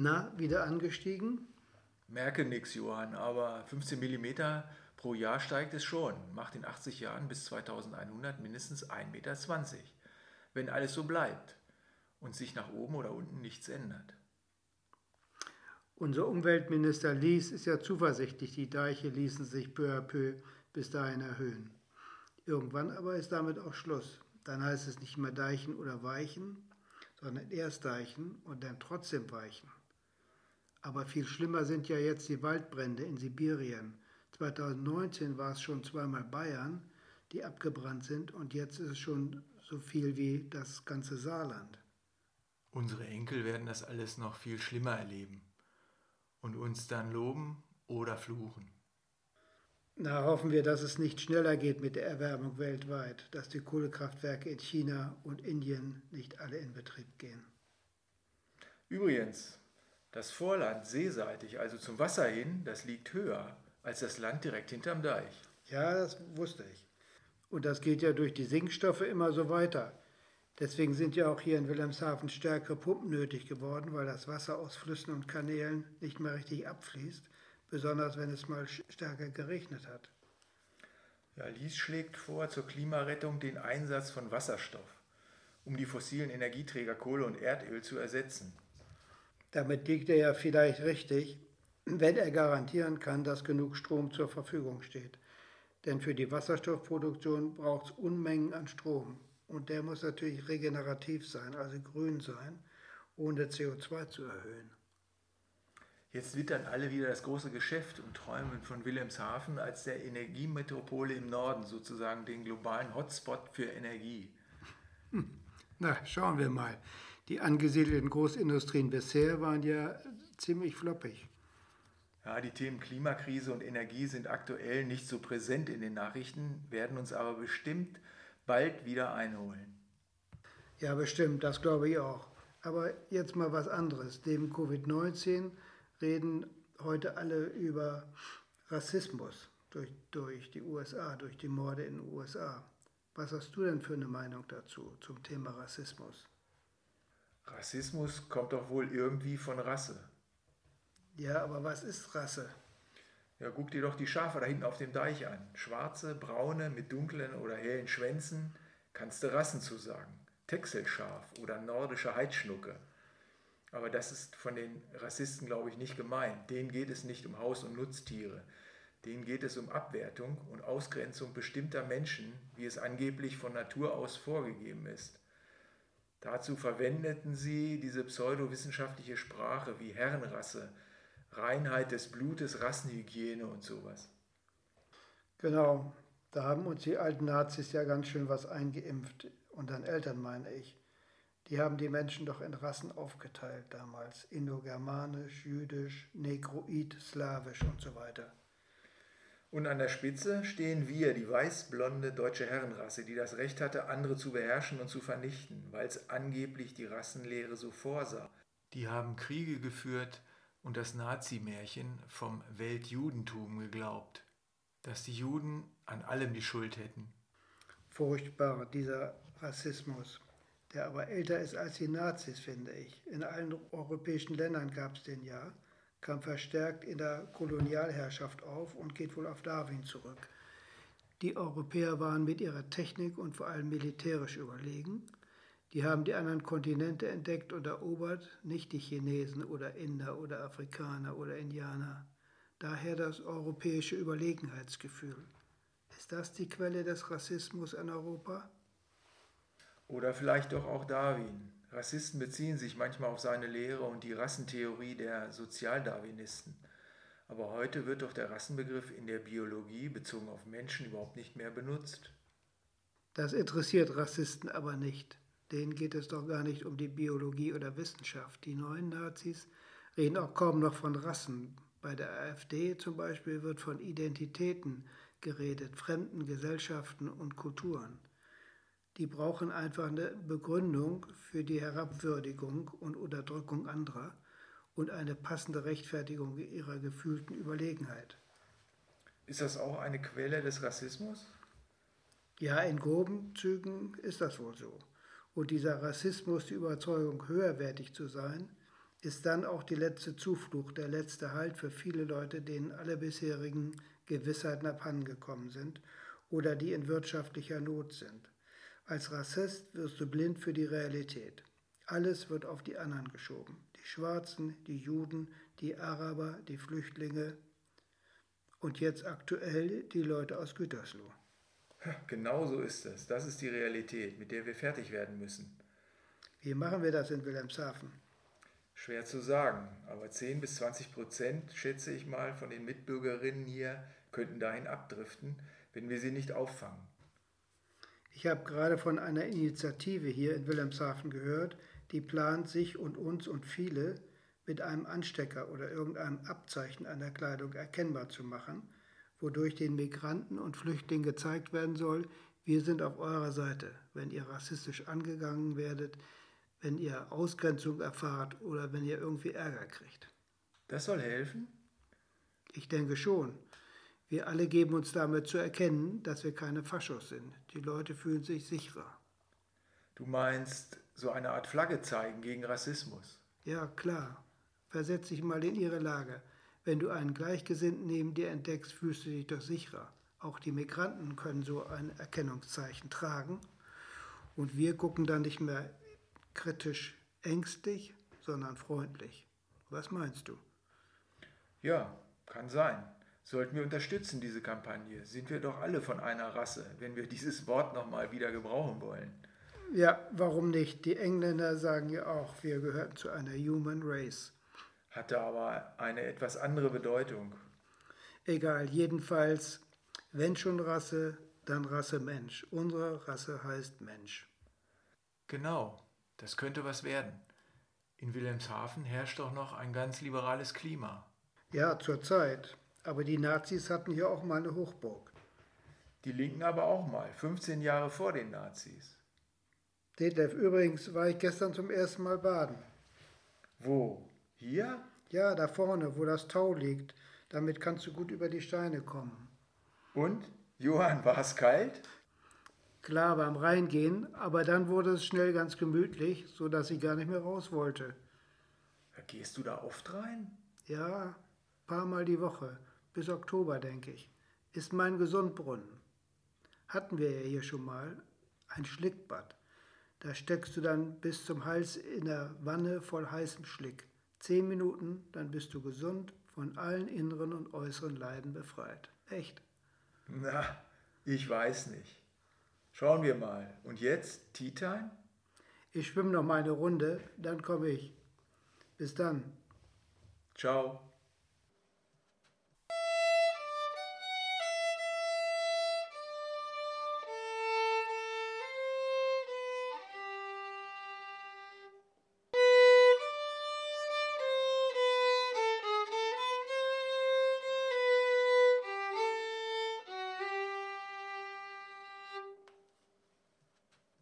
Na, wieder angestiegen? Merke nichts, Johann, aber 15 mm pro Jahr steigt es schon. Macht in 80 Jahren bis 2100 mindestens 1,20 Meter. Wenn alles so bleibt und sich nach oben oder unten nichts ändert. Unser Umweltminister Lies ist ja zuversichtlich, die Deiche ließen sich peu à peu bis dahin erhöhen. Irgendwann aber ist damit auch Schluss. Dann heißt es nicht mehr Deichen oder Weichen, sondern erst Deichen und dann trotzdem Weichen. Aber viel schlimmer sind ja jetzt die Waldbrände in Sibirien. 2019 war es schon zweimal Bayern, die abgebrannt sind und jetzt ist es schon so viel wie das ganze Saarland. Unsere Enkel werden das alles noch viel schlimmer erleben und uns dann loben oder fluchen. Na, hoffen wir, dass es nicht schneller geht mit der Erwärmung weltweit, dass die Kohlekraftwerke in China und Indien nicht alle in Betrieb gehen. Übrigens, das Vorland seeseitig, also zum Wasser hin, das liegt höher als das Land direkt hinterm Deich. Ja, das wusste ich. Und das geht ja durch die Sinkstoffe immer so weiter. Deswegen sind ja auch hier in Wilhelmshaven stärkere Pumpen nötig geworden, weil das Wasser aus Flüssen und Kanälen nicht mehr richtig abfließt, besonders wenn es mal stärker geregnet hat. Ja, Lies schlägt vor, zur Klimarettung den Einsatz von Wasserstoff, um die fossilen Energieträger Kohle und Erdöl zu ersetzen. Damit liegt er ja vielleicht richtig, wenn er garantieren kann, dass genug Strom zur Verfügung steht. Denn für die Wasserstoffproduktion braucht es Unmengen an Strom. Und der muss natürlich regenerativ sein, also grün sein, ohne CO2 zu erhöhen. Jetzt wittern alle wieder das große Geschäft und träumen von Wilhelmshaven als der Energiemetropole im Norden, sozusagen den globalen Hotspot für Energie. Hm. Na, schauen wir mal. Die angesiedelten Großindustrien bisher waren ja ziemlich floppig. Ja, die Themen Klimakrise und Energie sind aktuell nicht so präsent in den Nachrichten, werden uns aber bestimmt bald wieder einholen. Ja, bestimmt, das glaube ich auch. Aber jetzt mal was anderes. Neben Covid-19 reden heute alle über Rassismus durch, durch die USA, durch die Morde in den USA. Was hast du denn für eine Meinung dazu, zum Thema Rassismus? Rassismus kommt doch wohl irgendwie von Rasse. Ja, aber was ist Rasse? Ja, guck dir doch die Schafe da hinten auf dem Deich an. Schwarze, braune, mit dunklen oder hellen Schwänzen, kannst du Rassen zu sagen. Texelschaf oder nordische Heidschnucke. Aber das ist von den Rassisten, glaube ich, nicht gemeint. Denen geht es nicht um Haus- und Nutztiere. Denen geht es um Abwertung und Ausgrenzung bestimmter Menschen, wie es angeblich von Natur aus vorgegeben ist. Dazu verwendeten sie diese pseudowissenschaftliche Sprache wie Herrenrasse, Reinheit des Blutes, Rassenhygiene und sowas. Genau, da haben uns die alten Nazis ja ganz schön was eingeimpft, und dann Eltern meine ich. Die haben die Menschen doch in Rassen aufgeteilt damals, indogermanisch, jüdisch, negroid, slawisch und so weiter. Und an der Spitze stehen wir, die weiß-blonde deutsche Herrenrasse, die das Recht hatte, andere zu beherrschen und zu vernichten, weil es angeblich die Rassenlehre so vorsah. Die haben Kriege geführt, und das Nazi-Märchen vom Weltjudentum geglaubt, dass die Juden an allem die Schuld hätten. Furchtbar, dieser Rassismus, der aber älter ist als die Nazis, finde ich. In allen europäischen Ländern gab es den ja, kam verstärkt in der Kolonialherrschaft auf und geht wohl auf Darwin zurück. Die Europäer waren mit ihrer Technik und vor allem militärisch überlegen die haben die anderen Kontinente entdeckt und erobert, nicht die Chinesen oder Inder oder Afrikaner oder Indianer. Daher das europäische Überlegenheitsgefühl. Ist das die Quelle des Rassismus in Europa? Oder vielleicht doch auch Darwin. Rassisten beziehen sich manchmal auf seine Lehre und die Rassentheorie der Sozialdarwinisten. Aber heute wird doch der Rassenbegriff in der Biologie bezogen auf Menschen überhaupt nicht mehr benutzt. Das interessiert Rassisten aber nicht. Denen geht es doch gar nicht um die Biologie oder Wissenschaft. Die neuen Nazis reden auch kaum noch von Rassen. Bei der AfD zum Beispiel wird von Identitäten geredet, fremden Gesellschaften und Kulturen. Die brauchen einfach eine Begründung für die Herabwürdigung und Unterdrückung anderer und eine passende Rechtfertigung ihrer gefühlten Überlegenheit. Ist das auch eine Quelle des Rassismus? Ja, in groben Zügen ist das wohl so. Und dieser Rassismus, die Überzeugung, höherwertig zu sein, ist dann auch die letzte Zuflucht, der letzte Halt für viele Leute, denen alle bisherigen Gewissheiten abhandengekommen sind oder die in wirtschaftlicher Not sind. Als Rassist wirst du blind für die Realität. Alles wird auf die anderen geschoben. Die Schwarzen, die Juden, die Araber, die Flüchtlinge und jetzt aktuell die Leute aus Gütersloh. Genau so ist es. Das ist die Realität, mit der wir fertig werden müssen. Wie machen wir das in Wilhelmshaven? Schwer zu sagen, aber 10 bis 20 Prozent, schätze ich mal, von den Mitbürgerinnen hier könnten dahin abdriften, wenn wir sie nicht auffangen. Ich habe gerade von einer Initiative hier in Wilhelmshaven gehört, die plant, sich und uns und viele mit einem Anstecker oder irgendeinem Abzeichen an der Kleidung erkennbar zu machen, wodurch den Migranten und Flüchtlingen gezeigt werden soll, wir sind auf eurer Seite, wenn ihr rassistisch angegangen werdet, wenn ihr Ausgrenzung erfahrt oder wenn ihr irgendwie Ärger kriegt. Das soll helfen? Ich denke schon. Wir alle geben uns damit zu erkennen, dass wir keine Faschos sind. Die Leute fühlen sich sicherer. Du meinst so eine Art Flagge zeigen gegen Rassismus? Ja, klar. Versetz dich mal in ihre Lage. Wenn du einen Gleichgesinnten neben dir entdeckst, fühlst du dich doch sicherer. Auch die Migranten können so ein Erkennungszeichen tragen. Und wir gucken dann nicht mehr kritisch ängstlich, sondern freundlich. Was meinst du? Ja, kann sein. Sollten wir unterstützen, diese Kampagne. Sind wir doch alle von einer Rasse, wenn wir dieses Wort nochmal wieder gebrauchen wollen. Ja, warum nicht? Die Engländer sagen ja auch, wir gehören zu einer Human Race. Hatte aber eine etwas andere Bedeutung. Egal, jedenfalls, wenn schon Rasse, dann Rasse Mensch. Unsere Rasse heißt Mensch. Genau, das könnte was werden. In Wilhelmshaven herrscht doch noch ein ganz liberales Klima. Ja, zur Zeit. Aber die Nazis hatten hier auch mal eine Hochburg. Die Linken aber auch mal, 15 Jahre vor den Nazis. Detlef, übrigens war ich gestern zum ersten Mal baden. Wo? Hier? Ja, da vorne, wo das Tau liegt. Damit kannst du gut über die Steine kommen. Und? Johann, war es kalt? Klar, beim Reingehen, aber dann wurde es schnell ganz gemütlich, so dass ich gar nicht mehr raus wollte. Gehst du da oft rein? Ja, paar Mal die Woche, bis Oktober, denke ich. Ist mein Gesundbrunnen. Hatten wir ja hier schon mal, ein Schlickbad. Da steckst du dann bis zum Hals in der Wanne voll heißem Schlick. Zehn Minuten, dann bist du gesund, von allen inneren und äußeren Leiden befreit. Echt. Na, ich weiß nicht. Schauen wir mal. Und jetzt Tea Time? Ich schwimme noch mal eine Runde, dann komme ich. Bis dann. Ciao.